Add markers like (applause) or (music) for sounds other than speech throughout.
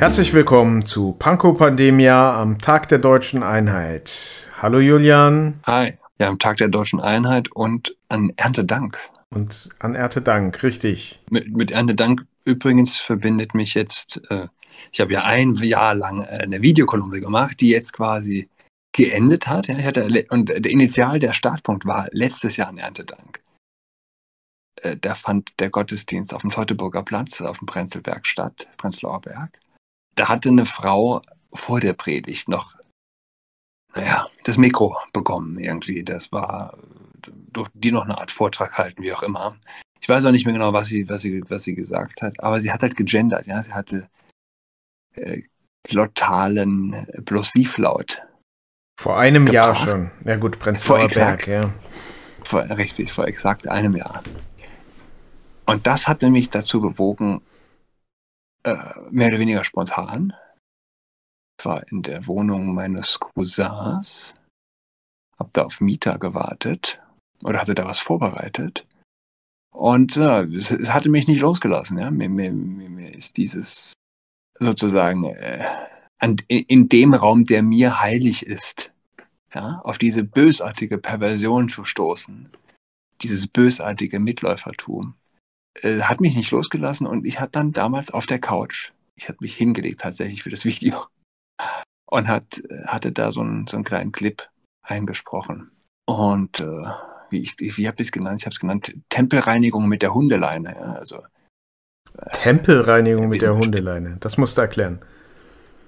Herzlich willkommen zu Panko Pandemia am Tag der deutschen Einheit. Hallo Julian. Hi, ja, am Tag der deutschen Einheit und an Erntedank. Und an Erntedank, richtig. Mit, mit Erntedank übrigens verbindet mich jetzt, äh, ich habe ja ein Jahr lang eine Videokolumne gemacht, die jetzt quasi geendet hat. Ja, ich hatte, und der Initial, der Startpunkt war letztes Jahr an Erntedank. Äh, da fand der Gottesdienst auf dem Teutoburger Platz, auf dem Prenzlberg statt, Prenzlauer Berg. Da hatte eine Frau vor der Predigt noch, naja, das Mikro bekommen irgendwie. Das war, durfte die noch eine Art Vortrag halten, wie auch immer. Ich weiß auch nicht mehr genau, was sie, was sie, was sie gesagt hat, aber sie hat halt gegendert, ja. Sie hatte äh, glottalen äh, Plosivlaut. Vor einem gebracht. Jahr schon. Ja gut, Prenzlauer Berg, ja. Vor, richtig, vor exakt einem Jahr. Und das hat nämlich dazu bewogen, äh, mehr oder weniger spontan. Ich war in der Wohnung meines Cousins, hab da auf Mieter gewartet oder hatte da was vorbereitet. Und äh, es, es, hatte mich nicht losgelassen. Ja? Mir, mir, mir ist dieses sozusagen äh, an, in dem Raum, der mir heilig ist, ja, auf diese bösartige Perversion zu stoßen, dieses bösartige Mitläufertum äh, hat mich nicht losgelassen und ich hatte dann damals auf der Couch, ich hatte mich hingelegt tatsächlich für das (laughs) Video und hat, hatte da so einen, so einen kleinen Clip eingesprochen. Und äh, wie, ich, wie habe ich es genannt? Ich habe es genannt Tempelreinigung mit der Hundeleine. Ja, also, äh, Tempelreinigung mit der Hundeleine, das musst du erklären.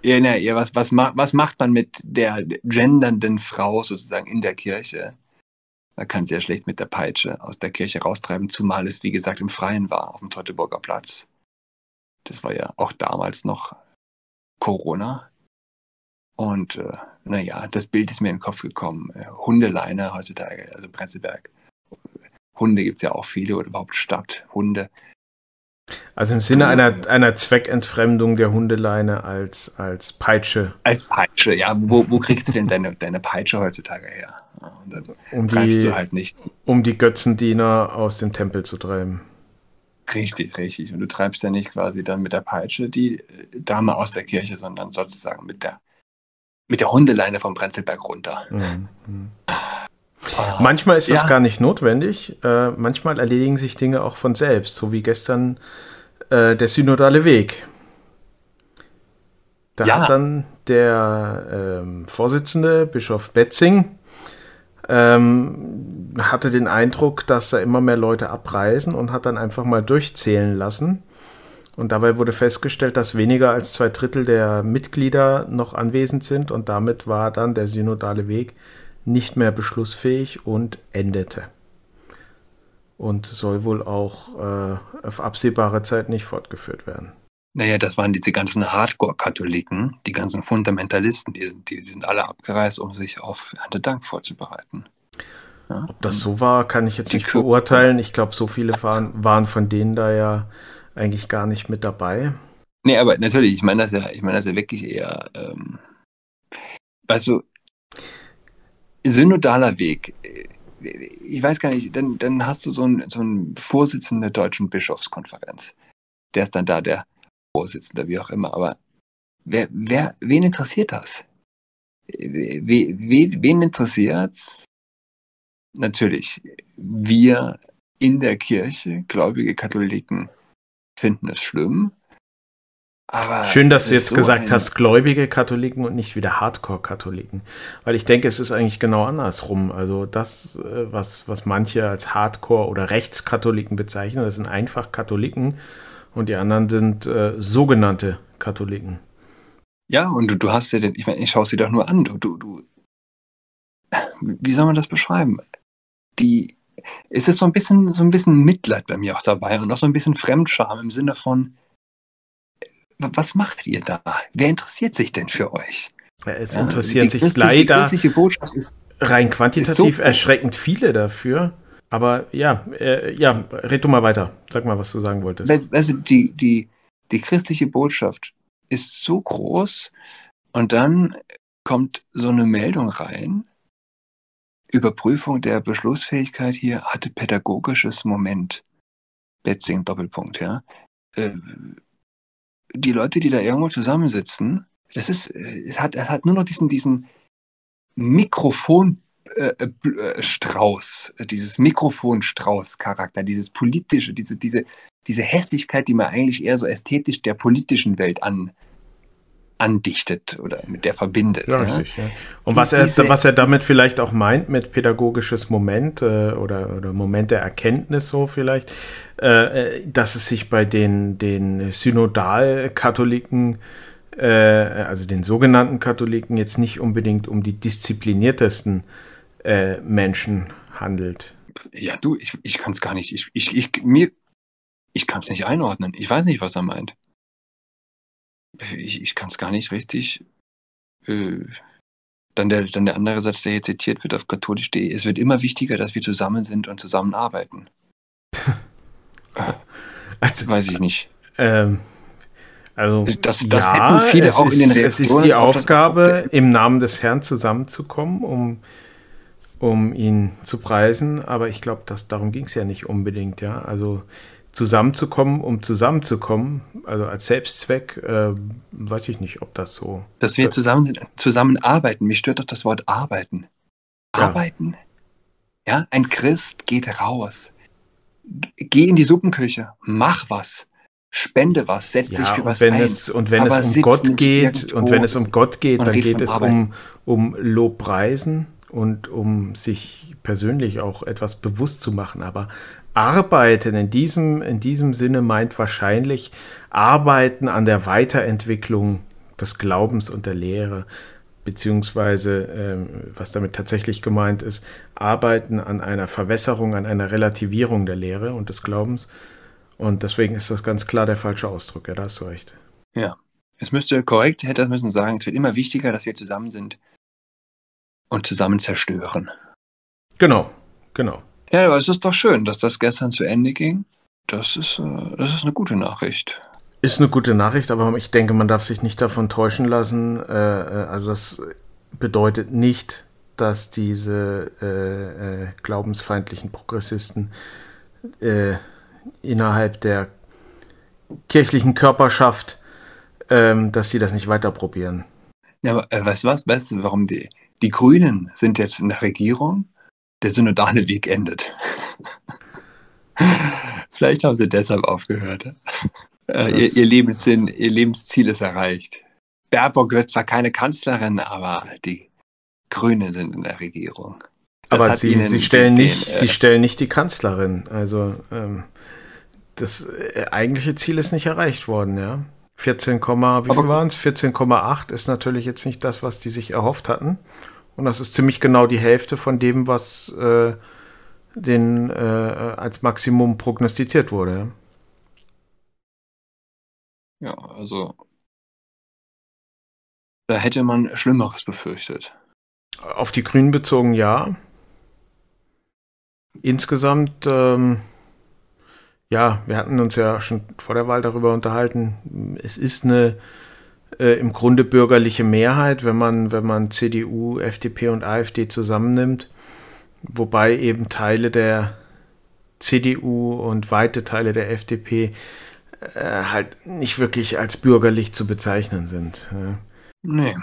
Ja, na, ja, was, was, was macht man mit der gendernden Frau sozusagen in der Kirche? Man kann ja schlecht mit der Peitsche aus der Kirche raustreiben, zumal es, wie gesagt, im Freien war, auf dem Teutoburger Platz. Das war ja auch damals noch Corona. Und äh, naja, das Bild ist mir in den Kopf gekommen. Äh, Hundeleine heutzutage, also Prenzlberg. Hunde gibt es ja auch viele oder überhaupt Stadt, Hunde. Also im Sinne einer, einer Zweckentfremdung der Hundeleine als, als Peitsche. Als Peitsche, ja. Wo, wo kriegst du denn deine, deine Peitsche heutzutage her? Und dann um die, du halt nicht. Um die Götzendiener aus dem Tempel zu treiben. Richtig, richtig. Und du treibst ja nicht quasi dann mit der Peitsche die Dame aus der Kirche, sondern sozusagen mit der, mit der Hundeleine vom Prenzlberg runter. Mhm. Ah, manchmal ist das ja. gar nicht notwendig. Äh, manchmal erledigen sich Dinge auch von selbst, so wie gestern äh, der synodale Weg. Da ja. hat dann der ähm, Vorsitzende, Bischof Betzing, ähm, hatte den Eindruck, dass da immer mehr Leute abreisen und hat dann einfach mal durchzählen lassen. Und dabei wurde festgestellt, dass weniger als zwei Drittel der Mitglieder noch anwesend sind und damit war dann der synodale Weg nicht mehr beschlussfähig und endete. Und soll wohl auch äh, auf absehbare Zeit nicht fortgeführt werden. Naja, das waren diese ganzen Hardcore-Katholiken, die ganzen Fundamentalisten, die sind, die sind alle abgereist, um sich auf Erntedank vorzubereiten. Ja, Ob das so war, kann ich jetzt nicht beurteilen. Ich glaube, so viele waren, waren von denen da ja eigentlich gar nicht mit dabei. Nee, aber natürlich, ich meine das ja, ich meine das ja wirklich eher, ähm, weißt du, synodaler Weg. Ich weiß gar nicht, dann, dann hast du so einen, so einen Vorsitzenden der Deutschen Bischofskonferenz. Der ist dann da, der Vorsitzende, wie auch immer. Aber wer, wer, wen interessiert das? We, we, wen interessiert's? Natürlich, wir in der Kirche, gläubige Katholiken, finden es schlimm. Aber Schön, dass du jetzt so gesagt hast, gläubige Katholiken und nicht wieder Hardcore-Katholiken. Weil ich denke, es ist eigentlich genau andersrum. Also das, äh, was, was manche als Hardcore- oder Rechtskatholiken bezeichnen, das sind einfach Katholiken und die anderen sind äh, sogenannte Katholiken. Ja, und du, du hast ja, den, ich meine, ich schaue sie doch nur an, du, du, du, wie soll man das beschreiben? Die, es ist so ein bisschen, so ein bisschen Mitleid bei mir auch dabei und auch so ein bisschen Fremdscham im Sinne von, was macht ihr da? Wer interessiert sich denn für euch? Ja, es interessieren ja, sich leider rein quantitativ so erschreckend viele dafür. Aber ja, äh, ja, red du mal weiter. Sag mal, was du sagen wolltest. Also die, die, die christliche Botschaft ist so groß und dann kommt so eine Meldung rein. Überprüfung der Beschlussfähigkeit hier hatte pädagogisches Moment. Betzing Doppelpunkt, ja. Äh, die Leute, die da irgendwo zusammensitzen, das ist, es hat, es hat nur noch diesen, diesen Mikrofonstrauß, äh, äh, dieses Mikrofonstrauß-Charakter, dieses politische, diese, diese, diese Hässlichkeit, die man eigentlich eher so ästhetisch der politischen Welt an, andichtet oder mit der verbindet. Ja, ja. Richtig, ja. Und was er, diese, was er damit vielleicht auch meint mit pädagogisches Moment äh, oder, oder Moment der Erkenntnis so vielleicht, äh, äh dass es sich bei den, den Synodalkatholiken äh, also den sogenannten Katholiken, jetzt nicht unbedingt um die diszipliniertesten äh, Menschen handelt. Ja, du, ich, ich kann es gar nicht. Ich, ich, ich, mir, ich kann es nicht einordnen. Ich weiß nicht, was er meint. Ich, ich kann es gar nicht richtig. Äh, dann, der, dann der andere Satz, der hier zitiert wird auf katholisch.de. Es wird immer wichtiger, dass wir zusammen sind und zusammenarbeiten. (laughs) also, weiß ich nicht. Ähm, also, das, das ja, hätten viele auch ist, in den Reaktionen. Es ist die Aufgabe, im Namen des Herrn zusammenzukommen, um, um ihn zu preisen. Aber ich glaube, darum ging es ja nicht unbedingt. Ja, also zusammenzukommen, um zusammenzukommen, also als Selbstzweck, äh, weiß ich nicht, ob das so. Dass wir zusammen zusammenarbeiten. Mich stört doch das Wort arbeiten. Ja. Arbeiten. Ja, ein Christ geht raus. Geh in die Suppenküche, mach was spende was, setz ja, dich für was wenn ein. Es, und wenn es um Gott geht, und wenn es um Gott geht, dann geht es um, um Lobpreisen und um sich persönlich auch etwas bewusst zu machen. Aber arbeiten in diesem, in diesem Sinne meint wahrscheinlich arbeiten an der Weiterentwicklung des Glaubens und der Lehre, beziehungsweise ähm, was damit tatsächlich gemeint ist, arbeiten an einer Verwässerung, an einer Relativierung der Lehre und des Glaubens und deswegen ist das ganz klar der falsche Ausdruck. Ja, da hast du recht. Ja. Es müsste korrekt, hätte es müssen sagen, es wird immer wichtiger, dass wir zusammen sind und zusammen zerstören. Genau, genau. Ja, aber es ist doch schön, dass das gestern zu Ende ging. Das ist, äh, das ist eine gute Nachricht. Ist eine gute Nachricht, aber ich denke, man darf sich nicht davon täuschen lassen. Äh, äh, also das bedeutet nicht, dass diese glaubensfeindlichen Progressisten innerhalb der kirchlichen Körperschaft, ähm, dass sie das nicht weiter probieren. Ja, aber äh, weißt du was? Weißt du, warum die, die Grünen sind jetzt in der Regierung? Der synodale Weg endet. (laughs) Vielleicht haben sie deshalb aufgehört. Äh, ihr, ihr, Lebenssinn, ihr Lebensziel ist erreicht. Baerbock wird zwar keine Kanzlerin, aber die Grünen sind in der Regierung. Das aber sie, sie, stellen den, nicht, den, äh, sie stellen nicht die Kanzlerin. Also ähm, das äh, eigentliche Ziel ist nicht erreicht worden, ja. 14, wie Aber viel waren es? 14,8 ist natürlich jetzt nicht das, was die sich erhofft hatten. Und das ist ziemlich genau die Hälfte von dem, was äh, den, äh, als Maximum prognostiziert wurde. Ja, also da hätte man Schlimmeres befürchtet. Auf die Grünen bezogen ja. Insgesamt ähm, ja, wir hatten uns ja schon vor der Wahl darüber unterhalten. Es ist eine äh, im Grunde bürgerliche Mehrheit, wenn man, wenn man CDU, FDP und AfD zusammennimmt, wobei eben Teile der CDU und weite Teile der FDP äh, halt nicht wirklich als bürgerlich zu bezeichnen sind. Ja. Nee,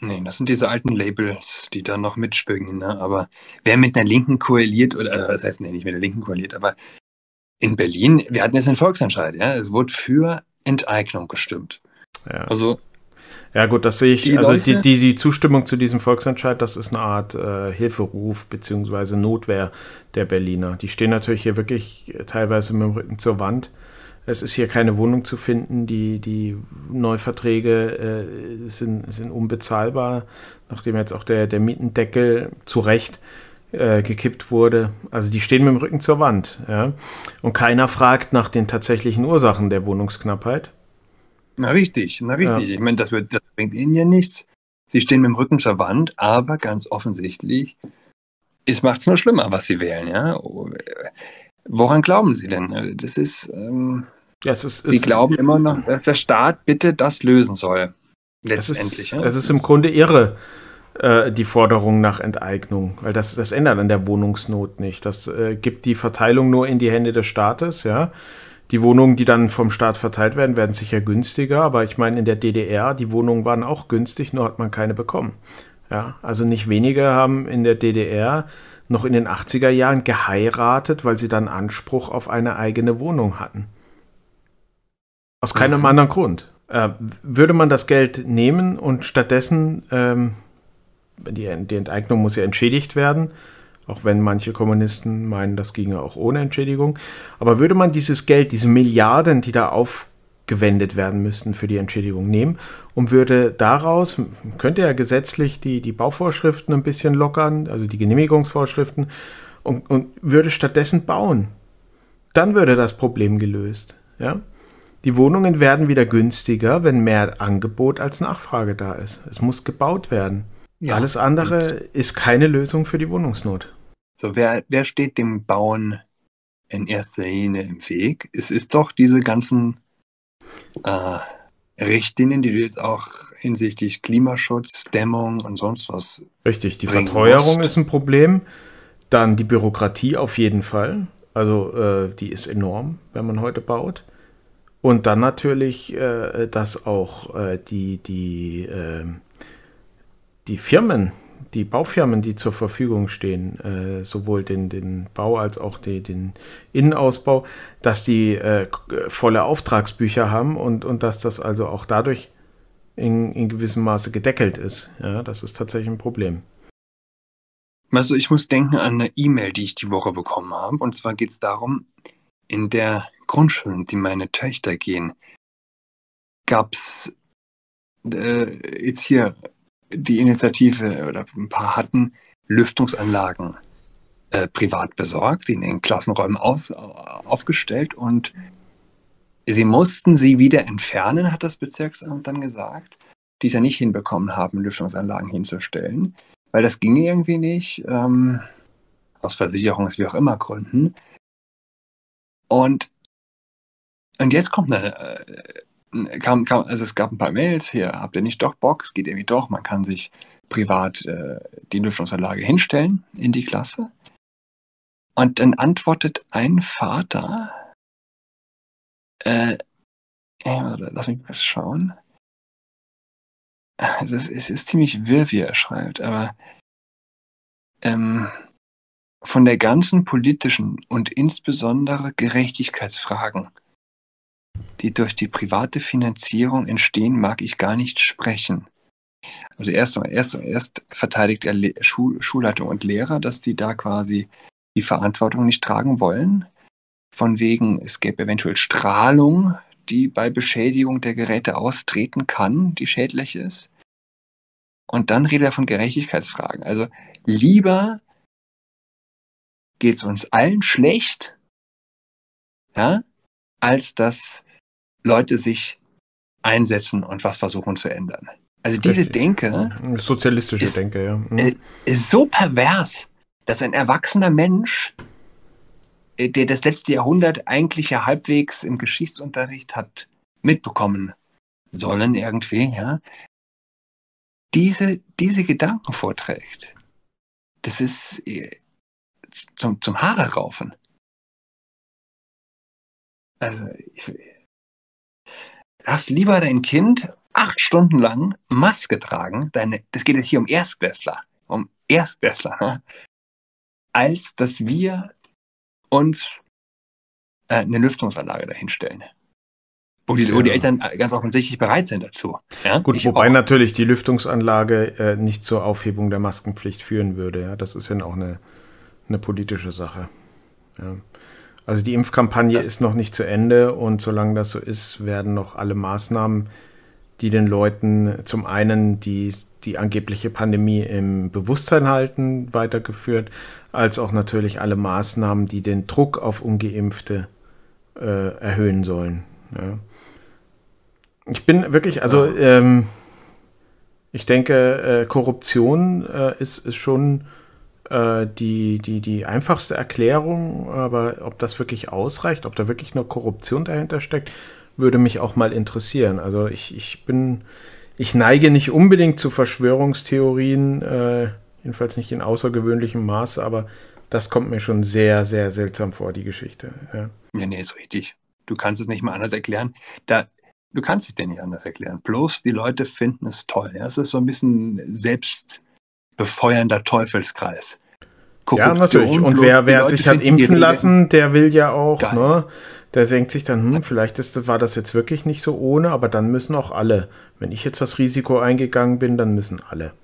nee, das sind diese alten Labels, die da noch mitschwingen. Ne? Aber wer mit einer Linken koaliert, oder äh, das heißt, nee, nicht mit der Linken koaliert, aber in Berlin, wir hatten jetzt einen Volksentscheid, ja, es wurde für Enteignung gestimmt. Ja. Also ja gut, das sehe ich, die also die, die, die Zustimmung zu diesem Volksentscheid, das ist eine Art äh, Hilferuf bzw. Notwehr der Berliner. Die stehen natürlich hier wirklich teilweise mit dem Rücken zur Wand. Es ist hier keine Wohnung zu finden, die, die Neuverträge äh, sind, sind unbezahlbar, nachdem jetzt auch der, der Mietendeckel zu Recht äh, gekippt wurde. Also die stehen mit dem Rücken zur Wand. Ja? Und keiner fragt nach den tatsächlichen Ursachen der Wohnungsknappheit. Na richtig, na richtig. Ja. Ich meine, das, das bringt ihnen ja nichts. Sie stehen mit dem Rücken zur Wand, aber ganz offensichtlich, es macht es nur schlimmer, was sie wählen. Ja? Woran glauben sie denn? Das ist, ähm, ja, es ist sie es glauben ist, immer noch, dass der Staat bitte das lösen soll. Letztendlich. Es ist, ja? es ist im Grunde irre äh, die Forderung nach Enteignung, weil das, das ändert an der Wohnungsnot nicht. Das äh, gibt die Verteilung nur in die Hände des Staates, ja. Die Wohnungen, die dann vom Staat verteilt werden, werden sicher günstiger, aber ich meine, in der DDR, die Wohnungen waren auch günstig, nur hat man keine bekommen. Ja, also nicht wenige haben in der DDR noch in den 80er Jahren geheiratet, weil sie dann Anspruch auf eine eigene Wohnung hatten. Aus keinem mhm. anderen Grund. Äh, würde man das Geld nehmen und stattdessen, ähm, die, die Enteignung muss ja entschädigt werden, auch wenn manche Kommunisten meinen, das ginge auch ohne Entschädigung. Aber würde man dieses Geld, diese Milliarden, die da aufgewendet werden müssten für die Entschädigung nehmen und würde daraus, könnte ja gesetzlich die, die Bauvorschriften ein bisschen lockern, also die Genehmigungsvorschriften, und, und würde stattdessen bauen, dann würde das Problem gelöst. Ja? Die Wohnungen werden wieder günstiger, wenn mehr Angebot als Nachfrage da ist. Es muss gebaut werden. Ja. Alles andere ist keine Lösung für die Wohnungsnot. So, wer, wer steht dem Bauen in erster Linie im Weg? Es ist doch diese ganzen äh, Richtlinien, die du jetzt auch hinsichtlich Klimaschutz, Dämmung und sonst was. Richtig, die Verteuerung musst. ist ein Problem. Dann die Bürokratie auf jeden Fall. Also äh, die ist enorm, wenn man heute baut. Und dann natürlich, äh, dass auch äh, die, die ähm, die Firmen, die Baufirmen, die zur Verfügung stehen, äh, sowohl den, den Bau als auch die, den Innenausbau, dass die äh, volle Auftragsbücher haben und, und dass das also auch dadurch in, in gewissem Maße gedeckelt ist. Ja, das ist tatsächlich ein Problem. Also ich muss denken an eine E-Mail, die ich die Woche bekommen habe. Und zwar geht es darum, in der Grundschule, die meine Töchter gehen, gab es äh, jetzt hier die Initiative oder ein paar hatten Lüftungsanlagen äh, privat besorgt, in den Klassenräumen auf, aufgestellt und sie mussten sie wieder entfernen, hat das Bezirksamt dann gesagt, die es ja nicht hinbekommen haben, Lüftungsanlagen hinzustellen, weil das ging irgendwie nicht, ähm, aus Versicherungs- wie auch immer Gründen. Und, und jetzt kommt eine, äh, kam, kam, also es gab ein paar Mails hier, habt ihr nicht doch Bock? Es geht irgendwie doch, man kann sich privat äh, die Lüftungsanlage hinstellen in die Klasse. Und dann antwortet ein Vater, äh, lass mich mal schauen. Es ist, es ist ziemlich wirr, wie er schreibt, aber ähm, von der ganzen politischen und insbesondere Gerechtigkeitsfragen die durch die private Finanzierung entstehen, mag ich gar nicht sprechen. Also erst, erst, erst verteidigt er Schul Schulleitung und Lehrer, dass die da quasi die Verantwortung nicht tragen wollen. Von wegen, es gäbe eventuell Strahlung, die bei Beschädigung der Geräte austreten kann, die schädlich ist. Und dann redet er von Gerechtigkeitsfragen. Also lieber geht es uns allen schlecht, ja, als dass Leute sich einsetzen und was versuchen zu ändern. Also diese Richtig. Denke. Sozialistische ist, Denke, ja. Mhm. Ist so pervers, dass ein erwachsener Mensch, äh, der das letzte Jahrhundert eigentlich ja halbwegs im Geschichtsunterricht hat mitbekommen sollen irgendwie, ja, diese, diese Gedanken vorträgt. Das ist äh, zum, zum Haare raufen. Also, ich, Lass lieber dein Kind acht Stunden lang Maske tragen, deine, das geht jetzt hier um Erstklässler, um Erstklässler, ne? als dass wir uns äh, eine Lüftungsanlage dahinstellen. Wo die, wo die Eltern ganz offensichtlich bereit sind dazu. Ja? Gut, ich wobei auch. natürlich die Lüftungsanlage äh, nicht zur Aufhebung der Maskenpflicht führen würde. Ja? Das ist ja auch eine, eine politische Sache. Ja. Also die Impfkampagne das ist noch nicht zu Ende und solange das so ist, werden noch alle Maßnahmen, die den Leuten zum einen die, die angebliche Pandemie im Bewusstsein halten, weitergeführt, als auch natürlich alle Maßnahmen, die den Druck auf ungeimpfte äh, erhöhen sollen. Ja. Ich bin wirklich, also ähm, ich denke, äh, Korruption äh, ist, ist schon äh, die, die, die einfachste Erklärung, aber ob das wirklich ausreicht, ob da wirklich nur Korruption dahinter steckt, würde mich auch mal interessieren. Also ich, ich bin, ich neige nicht unbedingt zu Verschwörungstheorien, äh, jedenfalls nicht in außergewöhnlichem Maße, aber das kommt mir schon sehr, sehr seltsam vor, die Geschichte. Ja. Nee, nee, ist richtig. Du kannst es nicht mal anders erklären. Da, du kannst es dir nicht anders erklären. Bloß die Leute finden es toll. Ja? Es ist so ein bisschen selbstbefeuernder Teufelskreis. Korruption, ja, natürlich. Und wer, wer sich hat impfen lassen, der will ja auch, Geil. ne? Der denkt sich dann, hm, vielleicht ist, war das jetzt wirklich nicht so ohne, aber dann müssen auch alle. Wenn ich jetzt das Risiko eingegangen bin, dann müssen alle.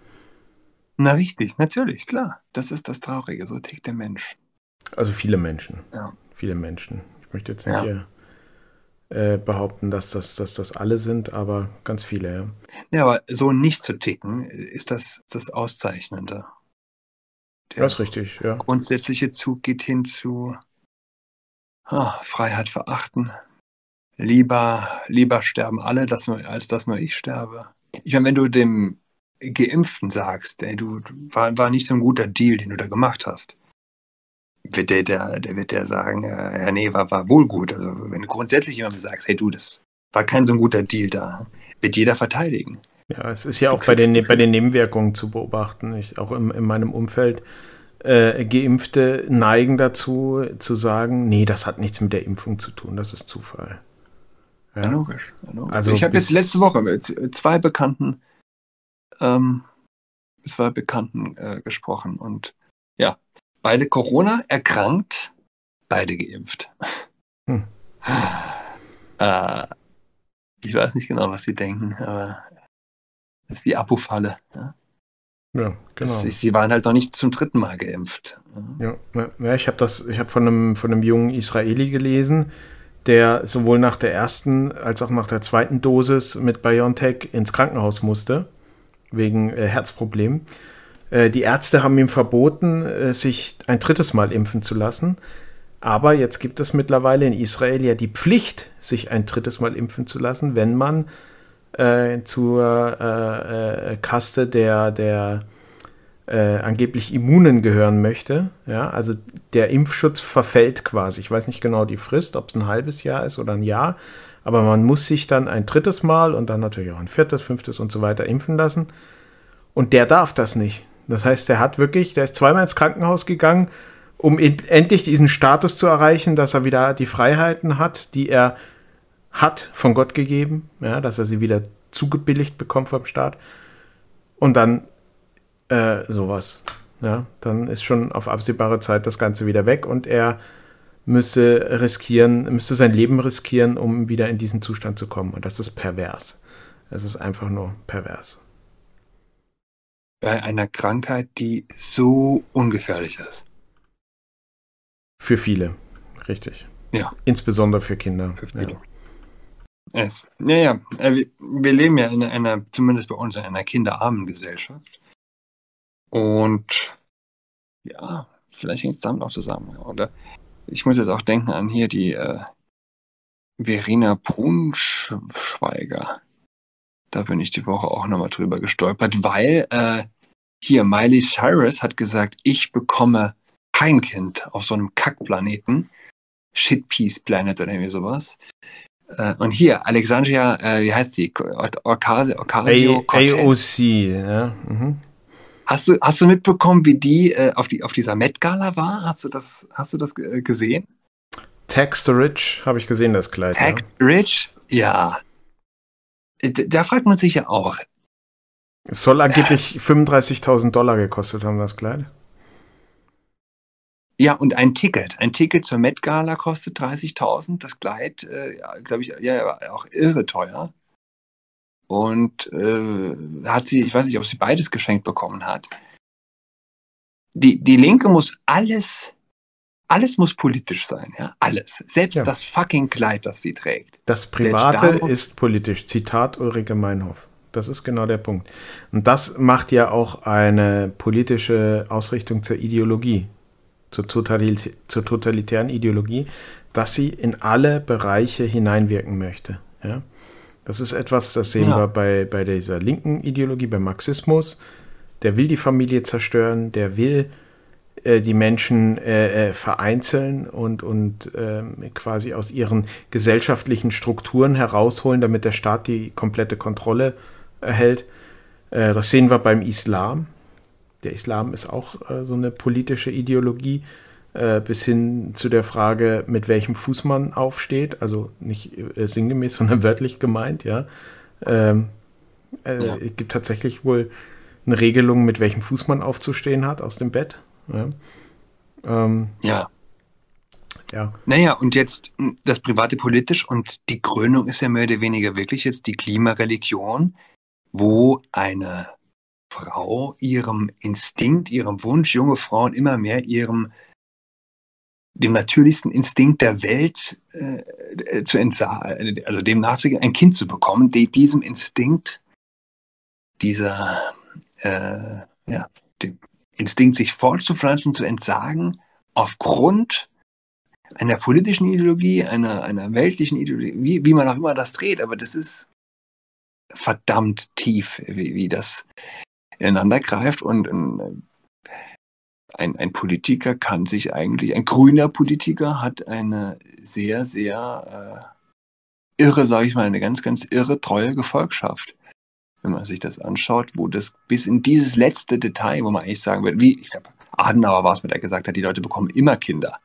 Na richtig, natürlich, klar. Das ist das Traurige, so tickt der Mensch. Also viele Menschen. Ja. Viele Menschen. Ich möchte jetzt nicht ja. hier äh, behaupten, dass das, dass das alle sind, aber ganz viele, ja. Ja, aber so nicht zu ticken, ist das das Auszeichnende. Der das ist richtig, ja. grundsätzliche Zug geht hin zu oh, Freiheit verachten. Lieber, lieber sterben alle, dass nur, als dass nur ich sterbe. Ich meine, wenn du dem Geimpften sagst, ey, du war, war nicht so ein guter Deal, den du da gemacht hast, wird der, der, der wird der sagen, äh, ja, nee, war, war wohl gut. Also wenn du grundsätzlich jemandem sagst, hey du, das war kein so ein guter Deal da, wird jeder verteidigen. Ja, es ist ja auch bei den, bei den Nebenwirkungen zu beobachten. Ich, auch in, in meinem Umfeld, äh, Geimpfte neigen dazu zu sagen, nee, das hat nichts mit der Impfung zu tun, das ist Zufall. Ja, ja logisch. Ja, logisch. Also ich habe jetzt letzte Woche mit zwei Bekannten ähm, zwei Bekannten äh, gesprochen und ja, beide Corona erkrankt, beide geimpft. Hm. äh, ich weiß nicht genau, was sie denken, aber das ist die Apo-Falle. Ja? Ja, genau. sie waren halt noch nicht zum dritten Mal geimpft. Ja, ja ich habe das, ich habe von einem, von einem jungen Israeli gelesen, der sowohl nach der ersten als auch nach der zweiten Dosis mit BioNTech ins Krankenhaus musste wegen äh, Herzproblemen. Äh, die Ärzte haben ihm verboten, äh, sich ein drittes Mal impfen zu lassen. Aber jetzt gibt es mittlerweile in Israel ja die Pflicht, sich ein drittes Mal impfen zu lassen, wenn man äh, zur äh, äh, Kaste der, der angeblich Immunen gehören möchte. Ja, also der Impfschutz verfällt quasi. Ich weiß nicht genau die Frist, ob es ein halbes Jahr ist oder ein Jahr. Aber man muss sich dann ein drittes Mal und dann natürlich auch ein viertes, fünftes und so weiter impfen lassen. Und der darf das nicht. Das heißt, der hat wirklich, der ist zweimal ins Krankenhaus gegangen, um endlich diesen Status zu erreichen, dass er wieder die Freiheiten hat, die er hat von Gott gegeben, ja, dass er sie wieder zugebilligt bekommt vom Staat. Und dann äh, sowas. Ja, dann ist schon auf absehbare Zeit das Ganze wieder weg und er müsse riskieren, müsste sein Leben riskieren, um wieder in diesen Zustand zu kommen. Und das ist pervers. Es ist einfach nur pervers. Bei einer Krankheit, die so ungefährlich ist. Für viele, richtig. Ja. Insbesondere für Kinder. Für viele. Ja. Es, ja, ja. Äh, wir leben ja in einer, zumindest bei uns, in einer kinderarmen Gesellschaft. Und ja, vielleicht hängt es damit auch zusammen. Oder ich muss jetzt auch denken an hier die äh, Verena Brunschweiger. Da bin ich die Woche auch nochmal drüber gestolpert, weil äh, hier Miley Cyrus hat gesagt, ich bekomme kein Kind auf so einem Kackplaneten. Shitpiece Planet oder irgendwie sowas. Äh, und hier, Alexandria, äh, wie heißt sie? Ocasio, Ocasio AOC, ja. Mhm. Hast du, hast du mitbekommen, wie die, äh, auf, die auf dieser Met-Gala war? Hast du das, hast du das äh, gesehen? Tax the Rich habe ich gesehen, das Kleid. Tax the Rich? Ja. Da fragt man sich ja auch. Es soll angeblich äh, 35.000 Dollar gekostet haben, das Kleid. Ja, und ein Ticket. Ein Ticket zur Met-Gala kostet 30.000. Das Kleid, äh, glaube ich, ja, auch irre teuer und äh, hat sie, ich weiß nicht, ob sie beides geschenkt bekommen hat. Die, die Linke muss alles, alles muss politisch sein, ja, alles. Selbst ja. das fucking Kleid, das sie trägt. Das Private ist politisch. Zitat Ulrike Meinhof. Das ist genau der Punkt. Und das macht ja auch eine politische Ausrichtung zur Ideologie, zur, Totalit zur totalitären Ideologie, dass sie in alle Bereiche hineinwirken möchte. Ja? Das ist etwas, das sehen ja. wir bei, bei dieser linken Ideologie, beim Marxismus. Der will die Familie zerstören, der will äh, die Menschen äh, äh, vereinzeln und, und ähm, quasi aus ihren gesellschaftlichen Strukturen herausholen, damit der Staat die komplette Kontrolle erhält. Äh, das sehen wir beim Islam. Der Islam ist auch äh, so eine politische Ideologie, bis hin zu der Frage, mit welchem Fuß man aufsteht, also nicht sinngemäß, (laughs) sondern wörtlich gemeint, ja. Ähm, äh, ja. Es gibt tatsächlich wohl eine Regelung, mit welchem Fuß man aufzustehen hat aus dem Bett. Ja. Ähm, ja. Ja. Naja, und jetzt hm, das Private politisch und die Krönung ist ja mehr oder weniger wirklich jetzt die Klimareligion, wo eine Frau ihrem Instinkt, ihrem Wunsch, junge Frauen immer mehr ihrem dem natürlichsten Instinkt der Welt äh, zu entsagen, also dem nachzugehen, ein Kind zu bekommen, die diesem Instinkt, dieser äh, ja, dem Instinkt, sich fortzupflanzen, zu entsagen, aufgrund einer politischen Ideologie, einer, einer weltlichen Ideologie, wie, wie man auch immer das dreht, aber das ist verdammt tief, wie, wie das ineinander greift und ein, ein, ein Politiker kann sich eigentlich, ein grüner Politiker hat eine sehr, sehr äh, irre, sage ich mal, eine ganz, ganz irre, treue Gefolgschaft. Wenn man sich das anschaut, wo das bis in dieses letzte Detail, wo man eigentlich sagen wird, wie, ich glaube, Adenauer war es, mit der gesagt hat, die Leute bekommen immer Kinder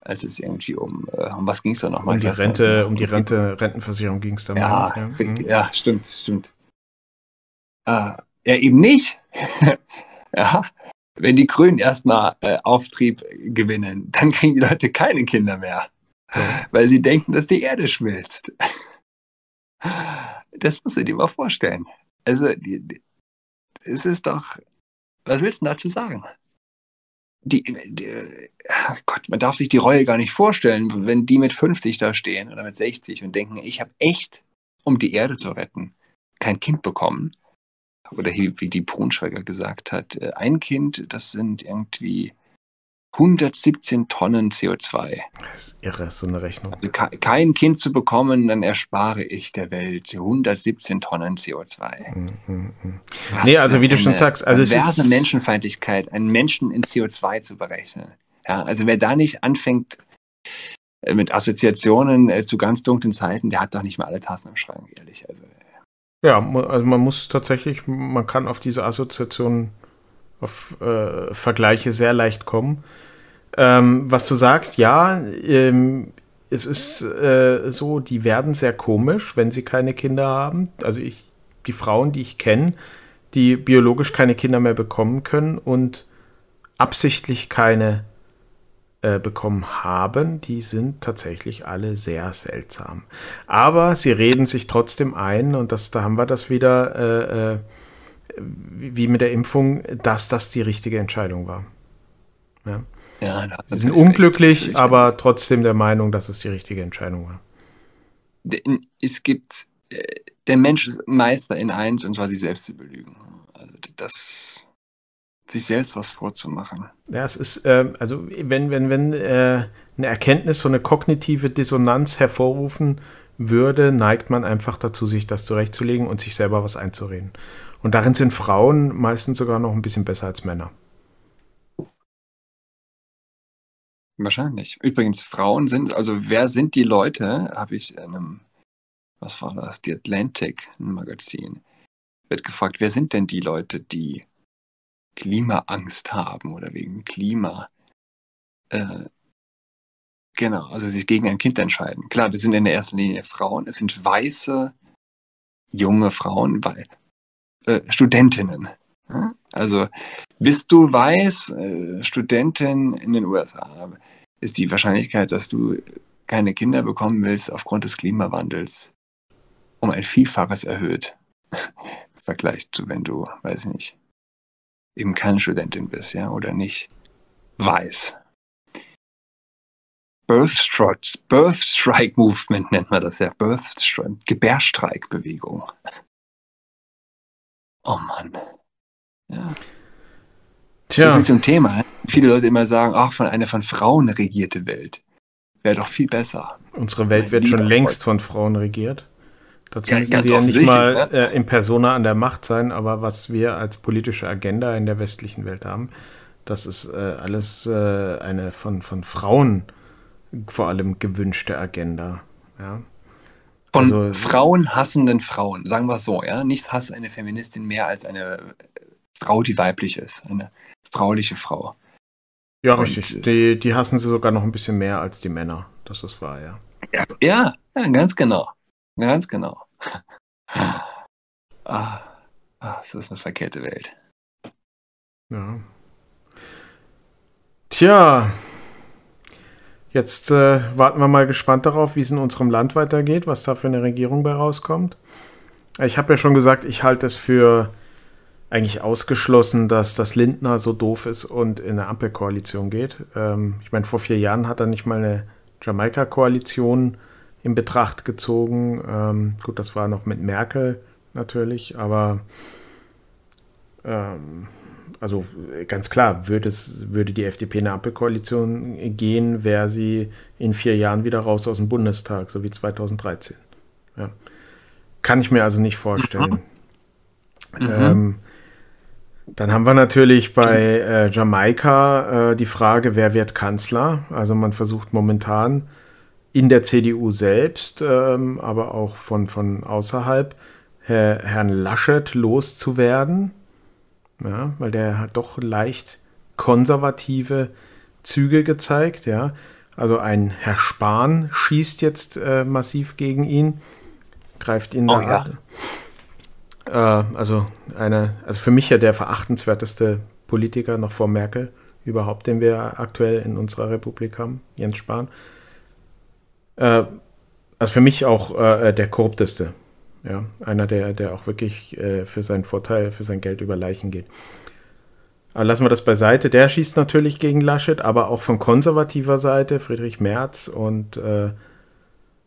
als es irgendwie um, äh, um was ging es da nochmal? Um die Rente, um die Rente, Rentenversicherung ging es da ja, ja. Mhm. ja, stimmt, stimmt. Äh, ja, eben nicht. (laughs) ja, wenn die Grünen erstmal äh, Auftrieb gewinnen, dann kriegen die Leute keine Kinder mehr, ja. weil sie denken, dass die Erde schmilzt. Das musst du dir mal vorstellen. Also, die, die, es ist doch, was willst du dazu sagen? die, die, Gott, man darf sich die Reue gar nicht vorstellen, wenn die mit 50 da stehen oder mit 60 und denken, ich habe echt, um die Erde zu retten, kein Kind bekommen. Oder wie die Brunschweiger gesagt hat, äh, ein Kind, das sind irgendwie 117 Tonnen CO2. Das ist irre, so eine Rechnung. Also kein Kind zu bekommen, dann erspare ich der Welt 117 Tonnen CO2. Mhm, mhm. Nee, also wie du schon sagst, also es ist Menschenfeindlichkeit, einen Menschen in CO2 zu berechnen. Ja, also wer da nicht anfängt äh, mit Assoziationen äh, zu ganz dunklen Zeiten, der hat doch nicht mal alle Tassen im Schrank, ehrlich. Also, ja, also man muss tatsächlich, man kann auf diese Assoziationen auf äh, Vergleiche sehr leicht kommen. Ähm, was du sagst, ja, ähm, es ist äh, so, die werden sehr komisch, wenn sie keine Kinder haben. Also ich, die Frauen, die ich kenne, die biologisch keine Kinder mehr bekommen können und absichtlich keine äh, bekommen haben, die sind tatsächlich alle sehr seltsam. Aber sie reden sich trotzdem ein und das, da haben wir das wieder. Äh, äh wie mit der Impfung, dass das die richtige Entscheidung war. Ja. Ja, Sie sind unglücklich, recht, aber trotzdem der Meinung, dass es die richtige Entscheidung war. Es gibt, äh, der Mensch ist Meister in eins, und zwar sich selbst zu belügen. Also das, sich selbst was vorzumachen. Ja, es ist, äh, also wenn, wenn, wenn äh, eine Erkenntnis so eine kognitive Dissonanz hervorrufen würde, neigt man einfach dazu, sich das zurechtzulegen und sich selber was einzureden. Und darin sind Frauen meistens sogar noch ein bisschen besser als Männer. Wahrscheinlich. Übrigens, Frauen sind, also wer sind die Leute, habe ich in einem, was war das, die Atlantic, ein Magazin, wird gefragt, wer sind denn die Leute, die Klimaangst haben oder wegen Klima, äh, genau, also sich gegen ein Kind entscheiden. Klar, das sind in der ersten Linie Frauen, es sind weiße, junge Frauen, weil äh, Studentinnen. Also bist du weiß, äh, Studentin in den USA, ist die Wahrscheinlichkeit, dass du keine Kinder bekommen willst aufgrund des Klimawandels um ein Vielfaches erhöht. (laughs) Im Vergleich zu, wenn du, weiß ich nicht, eben keine Studentin bist, ja, oder nicht weiß. Birth Birth Strike Movement nennt man das ja. Birth Gebärstreikbewegung. Oh Mann. Ja. Tja. So viel zum Thema. Viele Leute immer sagen, ach, von einer von Frauen regierte Welt. Wäre doch viel besser. Unsere Welt mein wird schon längst von Frauen regiert. Dazu ja, müssen die ja nicht mal ne? äh, in Persona an der Macht sein, aber was wir als politische Agenda in der westlichen Welt haben, das ist äh, alles äh, eine von, von Frauen vor allem gewünschte Agenda. Ja. Von also, frauenhassenden Frauen, sagen wir es so, ja. Nichts hasst eine Feministin mehr als eine Frau, die weiblich ist, eine frauliche Frau. Ja, und, richtig. Äh, die, die hassen sie sogar noch ein bisschen mehr als die Männer. Das ist wahr, ja. Ja, ja, ja ganz genau. Ganz genau. ah, ah, das ist eine verkehrte Welt. Ja. Tja, jetzt äh, warten wir mal gespannt darauf, wie es in unserem Land weitergeht, was da für eine Regierung bei rauskommt. Ich habe ja schon gesagt, ich halte es für eigentlich ausgeschlossen, dass das Lindner so doof ist und in eine Ampelkoalition geht. Ähm, ich meine, vor vier Jahren hat er nicht mal eine Jamaika-Koalition in Betracht gezogen. Ähm, gut, das war noch mit Merkel natürlich, aber ähm, also ganz klar, würde, es, würde die FDP in eine Ampelkoalition gehen, wäre sie in vier Jahren wieder raus aus dem Bundestag, so wie 2013. Ja. Kann ich mir also nicht vorstellen. Mhm. Ähm, dann haben wir natürlich bei äh, Jamaika äh, die Frage, wer wird Kanzler? Also man versucht momentan in der CDU selbst, ähm, aber auch von, von außerhalb, Herr, Herrn Laschet loszuwerden, ja, weil der hat doch leicht konservative Züge gezeigt. Ja. Also ein Herr Spahn schießt jetzt äh, massiv gegen ihn, greift ihn oh, ja. Äh, also eine, also für mich ja der verachtenswerteste Politiker noch vor Merkel überhaupt, den wir aktuell in unserer Republik haben, Jens Spahn. Äh, also für mich auch äh, der korrupteste. Ja, einer, der, der auch wirklich äh, für seinen Vorteil, für sein Geld über Leichen geht. Aber lassen wir das beiseite. Der schießt natürlich gegen Laschet, aber auch von konservativer Seite, Friedrich Merz und äh,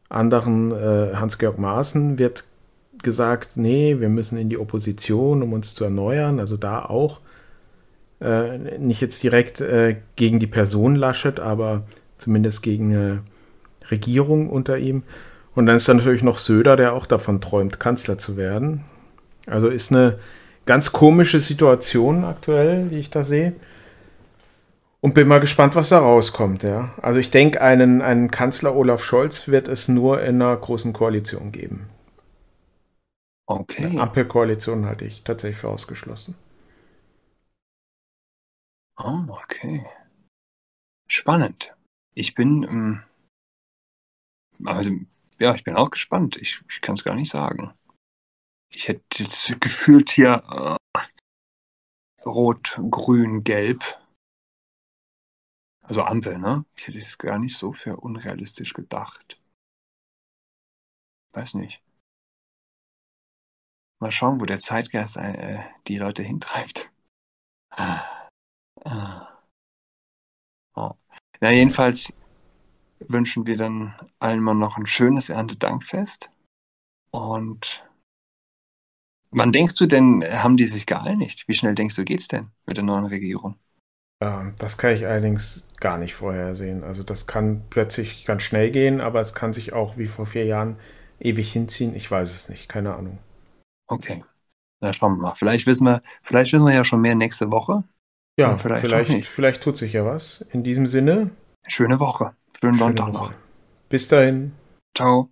anderen, äh, Hans-Georg Maaßen, wird gesagt, nee, wir müssen in die Opposition, um uns zu erneuern. Also da auch äh, nicht jetzt direkt äh, gegen die Person Laschet, aber zumindest gegen eine Regierung unter ihm. Und dann ist da natürlich noch Söder, der auch davon träumt, Kanzler zu werden. Also ist eine ganz komische Situation aktuell, die ich da sehe. Und bin mal gespannt, was da rauskommt, ja. Also ich denke, einen, einen Kanzler Olaf Scholz wird es nur in einer großen Koalition geben. Okay. Eine Ampelkoalition halte ich tatsächlich für ausgeschlossen. Oh, okay. Spannend. Ich bin, ähm, also, ja, ich bin auch gespannt. Ich, ich kann es gar nicht sagen. Ich hätte jetzt gefühlt hier äh, Rot, Grün, Gelb. Also Ampel, ne? Ich hätte es gar nicht so für unrealistisch gedacht. Weiß nicht. Mal schauen, wo der Zeitgeist äh, die Leute hintreibt. Ah. Oh. Na, jedenfalls wünschen wir dann allen mal noch ein schönes Erntedankfest. Und wann denkst du denn, haben die sich geeinigt? Wie schnell denkst du, geht's denn mit der neuen Regierung? Ähm, das kann ich allerdings gar nicht vorhersehen. Also das kann plötzlich ganz schnell gehen, aber es kann sich auch wie vor vier Jahren ewig hinziehen. Ich weiß es nicht, keine Ahnung. Okay. Na, schauen wir mal. Vielleicht wissen wir, vielleicht wissen wir ja schon mehr nächste Woche. Ja, vielleicht, vielleicht, vielleicht, tut sich ja was. In diesem Sinne. Schöne Woche. Schönen Sonntag noch. Bis dahin. Ciao.